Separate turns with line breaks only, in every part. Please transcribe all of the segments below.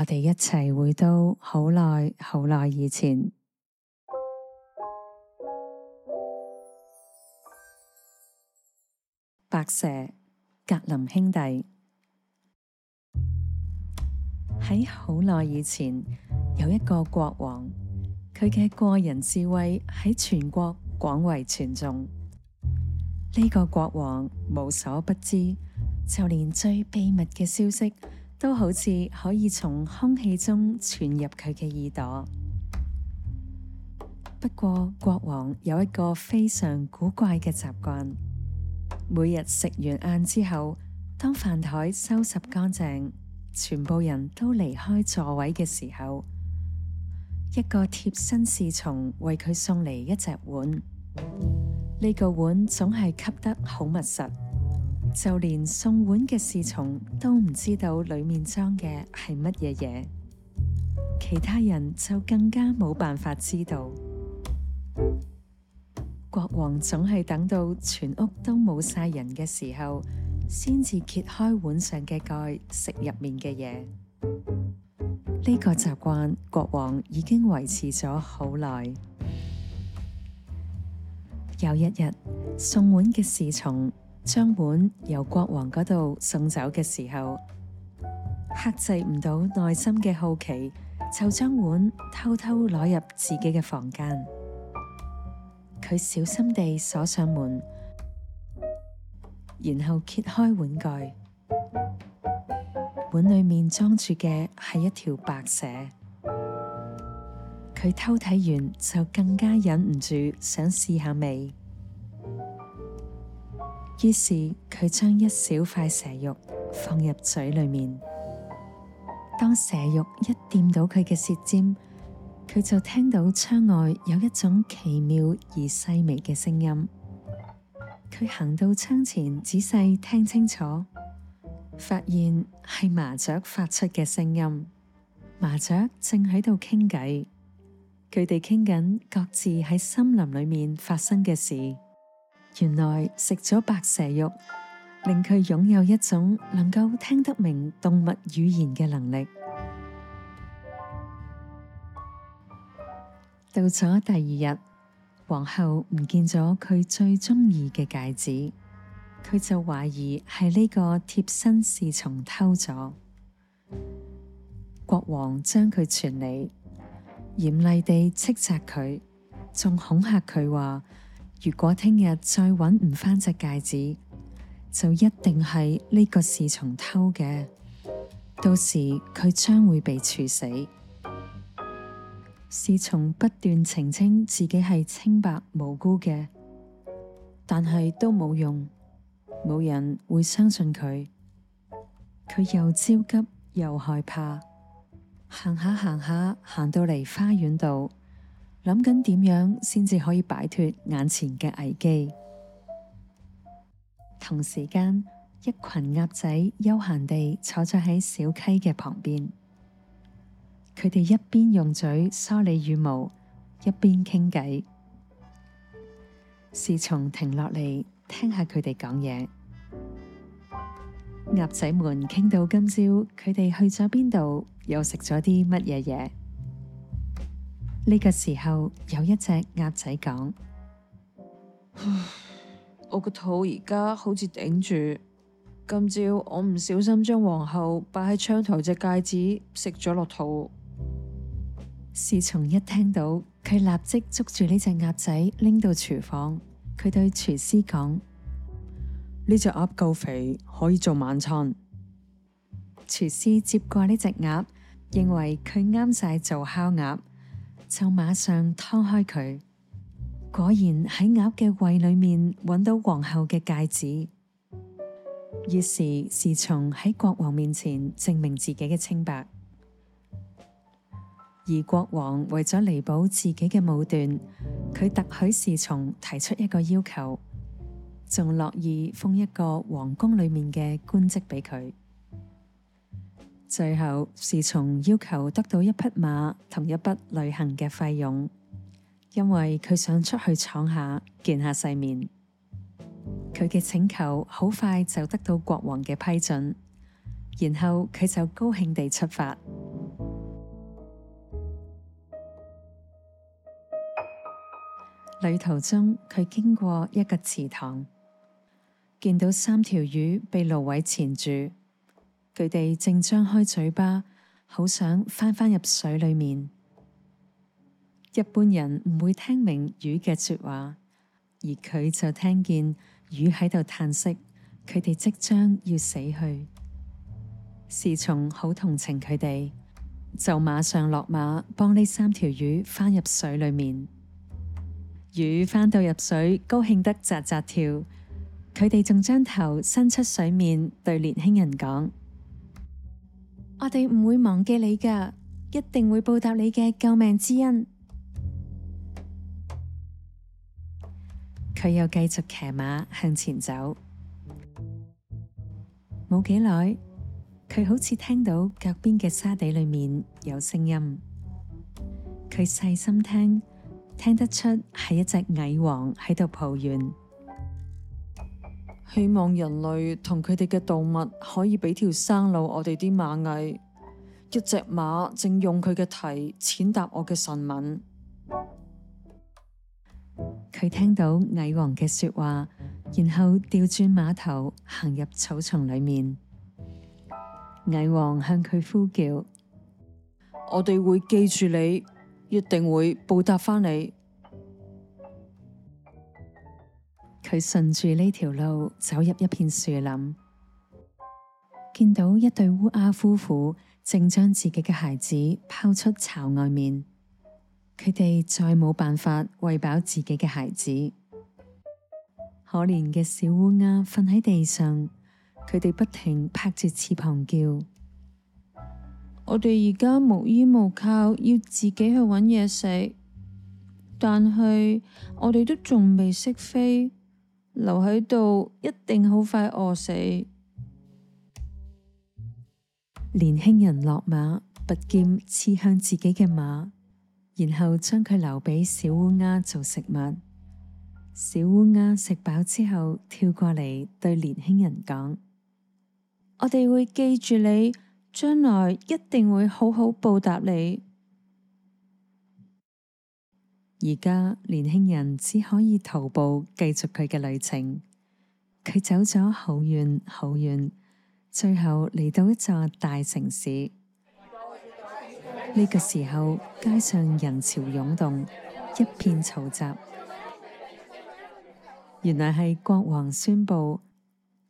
我哋一齐回到好耐好耐以前。白蛇格林兄弟。喺好耐以前，有一个国王，佢嘅过人智慧喺全国广为传颂。呢个国王无所不知，就连最秘密嘅消息，都好似可以从空气中传入佢嘅耳朵。不过，国王有一个非常古怪嘅习惯，每日食完晏之后，当饭台收拾干净。全部人都离开座位嘅时候，一个贴身侍从为佢送嚟一只碗。呢个碗总系吸得好密实，就连送碗嘅侍从都唔知道里面装嘅系乜嘢嘢。其他人就更加冇办法知道。国王总系等到全屋都冇晒人嘅时候。先至揭开碗上嘅盖，食入面嘅嘢。呢个习惯，国王已经维持咗好耐。有一日，送碗嘅侍从将碗由国王嗰度送走嘅时候，克制唔到内心嘅好奇，就将碗偷偷攞入自己嘅房间。佢小心地锁上门。然后揭开碗盖，碗里面装住嘅系一条白蛇。佢偷睇完就更加忍唔住想试下味，于是佢将一小块蛇肉放入嘴里面。当蛇肉一掂到佢嘅舌尖，佢就听到窗外有一种奇妙而细微嘅声音。佢行到窗前，仔细听清楚，发现系麻雀发出嘅声音。麻雀正喺度倾偈，佢哋倾紧各自喺森林里面发生嘅事。原来食咗白蛇肉，令佢拥有一种能够听得明动物语言嘅能力。到咗第二日。皇后唔见咗佢最中意嘅戒指，佢就怀疑系呢个贴身侍从偷咗。国王将佢传嚟，严厉地斥责佢，仲恐吓佢话：如果听日再揾唔返只戒指，就一定系呢个侍从偷嘅，到时佢将会被处死。侍从不断澄清自己系清白无辜嘅，但系都冇用，冇人会相信佢。佢又焦急又害怕，行下行下，行到嚟花园度，谂紧点样先至可以摆脱眼前嘅危机。同时间，一群鸭仔悠闲地坐咗喺小溪嘅旁边。佢哋一边用嘴梳理羽毛，一边倾偈。侍从停落嚟听下佢哋讲嘢。鸭仔们倾到今朝，佢哋去咗边度，又食咗啲乜嘢嘢？呢个时候，有一只鸭仔讲：
我个肚而家好似顶住。今朝我唔小心将皇后摆喺窗台只戒指食咗落肚。
侍从一听到，佢立即捉住呢只鸭仔拎到厨房。佢对厨师讲：
呢只鸭够肥，可以做晚餐。
厨师接过呢只鸭，认为佢啱晒做烤鸭，就马上劏开佢。果然喺鸭嘅胃里面揾到皇后嘅戒指。于是侍从喺国王面前证明自己嘅清白。而国王为咗弥补自己嘅武断，佢特许侍从提出一个要求，仲乐意封一个皇宫里面嘅官职俾佢。最后是从要求得到一匹马同一笔旅行嘅费用，因为佢想出去闯下见下世面。佢嘅请求好快就得到国王嘅批准，然后佢就高兴地出发。旅途中佢经过一个池塘，见到三条鱼被芦苇缠住。佢哋正张开嘴巴，好想翻返入水里面。一般人唔会听明鱼嘅说话，而佢就听见鱼喺度叹息，佢哋即将要死去。侍从好同情佢哋，就马上落马帮呢三条鱼翻入水里面。鱼返到入水，高兴得扎扎跳。佢哋仲将头伸出水面，对年轻人讲：我哋唔会忘记你㗎，一定会报答你嘅救命之恩。佢又继续骑马向前走。冇几耐，佢好似听到脚边嘅沙地里面有声音。佢细心听。听得出系一只蚁王喺度抱怨，
希望人类同佢哋嘅动物可以俾条生路我哋啲蚂蚁。一只马正用佢嘅蹄践踏我嘅神敏。
佢听到蚁王嘅说话，然后调转马头行入草丛里面。蚁王向佢呼叫：
我哋会记住你。一定会报答返你。
佢顺住呢条路走入一片树林，见到一对乌鸦夫妇正将自己嘅孩子抛出巢外面。佢哋再冇办法喂饱自己嘅孩子。可怜嘅小乌鸦瞓喺地上，佢哋不停拍住翅膀叫。
我哋而家无依无靠，要自己去揾嘢食，但系我哋都仲未识飞，留喺度一定好快饿死。
年轻人落马，拔剑刺向自己嘅马，然后将佢留俾小乌鸦做食物。小乌鸦食饱之后，跳过嚟对年轻人讲：
我哋会记住你。将来一定会好好报答你。
而家年轻人只可以徒步继续佢嘅旅程。佢走咗好远好远，最后嚟到一座大城市。呢个时候，街上人潮涌动，一片嘈杂。原来系国王宣布，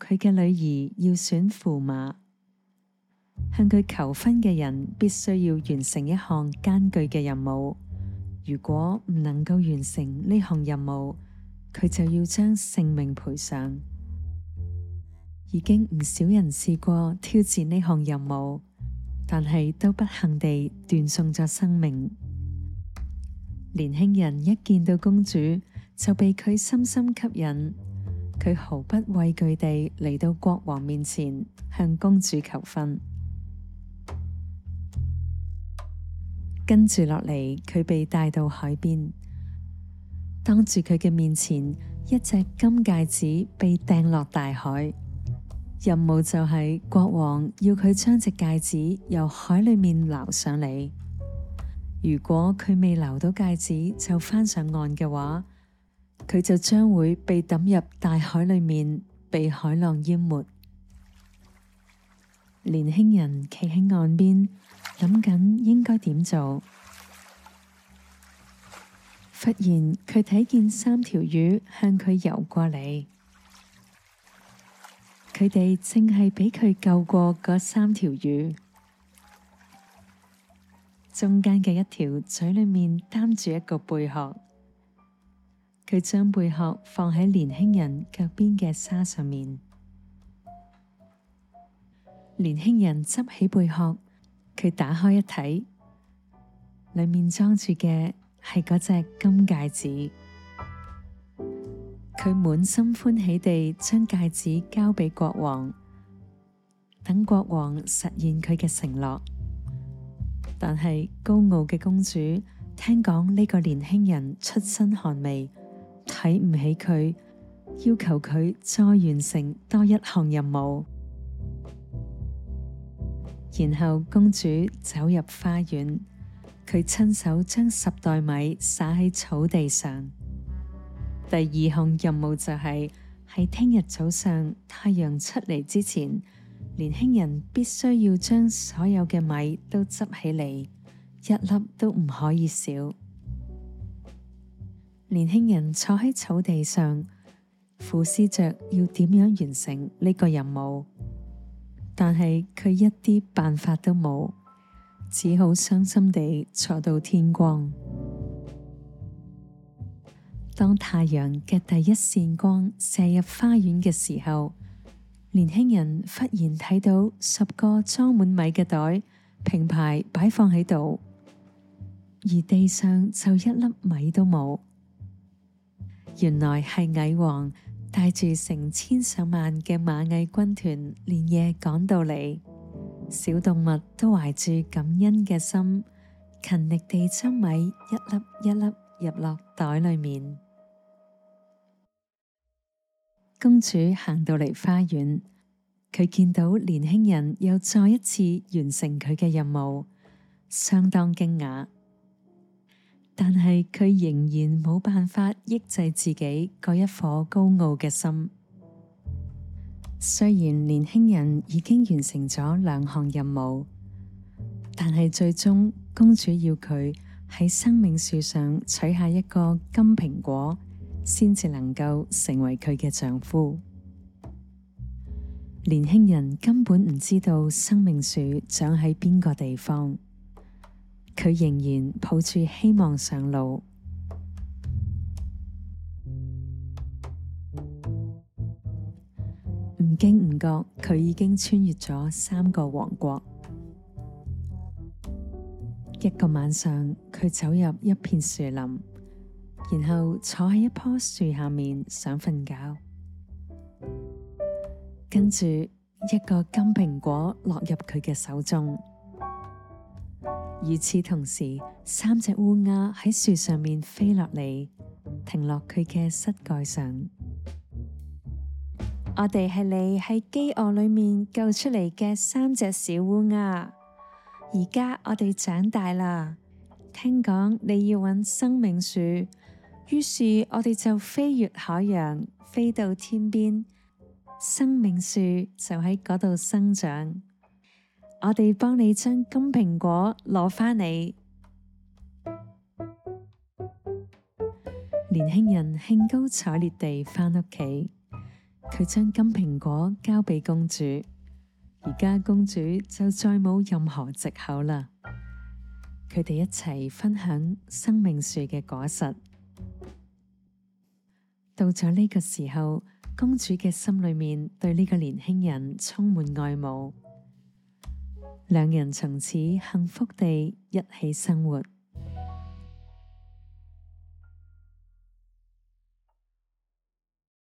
佢嘅女儿要选驸马。向佢求婚嘅人必须要完成一项艰巨嘅任务，如果唔能够完成呢项任务，佢就要将性命赔上。已经唔少人试过挑战呢项任务，但系都不幸地断送咗生命。年轻人一见到公主，就被佢深深吸引，佢毫不畏惧地嚟到国王面前，向公主求婚。跟住落嚟，佢被带到海边，当住佢嘅面前，一只金戒指被掟落大海。任务就系国王要佢将只戒指由海里面捞上嚟。如果佢未捞到戒指就翻上岸嘅话，佢就将会被抌入大海里面，被海浪淹没。年轻人企喺岸边。谂紧应该点做？忽然佢睇见三条鱼向佢游过嚟，佢哋正系俾佢救过嗰三条鱼。中间嘅一条嘴里面担住一个贝壳，佢将贝壳放喺年轻人脚边嘅沙上面。年轻人执起贝壳。佢打开一睇，里面装住嘅系嗰只金戒指。佢满心欢喜地将戒指交俾国王，等国王实现佢嘅承诺。但系高傲嘅公主听讲呢个年轻人出身寒微，睇唔起佢，要求佢再完成多一项任务。然后公主走入花园，佢亲手将十袋米撒喺草地上，第二项任务就系喺听日早上太阳出嚟之前，年轻人必须要将所有嘅米都执起嚟，一粒都唔可以少。年轻人坐喺草地上，苦思着要点样完成呢个任务，但系佢一啲办法都冇，只好伤心地坐到天光。当太阳嘅第一线光射入花园嘅时候，年轻人忽然睇到十个装满米嘅袋平排摆放喺度，而地上就一粒米都冇。原来系蚁王带住成千上万嘅蚂蚁军团连夜赶到嚟，小动物都怀住感恩嘅心，勤力地将米一粒一粒入落袋里面。公主行到嚟花园，佢见到年轻人又再一次完成佢嘅任务，相当惊讶。但系佢仍然冇办法抑制自己嗰一颗高傲嘅心。虽然年轻人已经完成咗两项任务，但系最终公主要佢喺生命树上取下一个金苹果。先至能够成为佢嘅丈夫。年轻人根本唔知道生命树长喺边个地方，佢仍然抱住希望上路。唔经唔觉，佢已经穿越咗三个王国。一个晚上，佢走入一片树林。然后坐喺一棵树下面想瞓觉，跟住一个金苹果落入佢嘅手中。与此同时，三只乌鸦喺树上面飞落嚟，停落佢嘅膝盖上。我哋系你喺饥饿里面救出嚟嘅三只小乌鸦，而家我哋长大啦，听讲你要揾生命树。于是我哋就飞越海洋，飞到天边，生命树就喺嗰度生长。我哋帮你将金苹果攞返嚟。年轻人兴高采烈地返屋企，佢将金苹果交俾公主。而家公主就再冇任何借口啦。佢哋一齐分享生命树嘅果实。到咗呢个时候，公主嘅心里面对呢个年轻人充满爱慕，两人从此幸福地一起生活。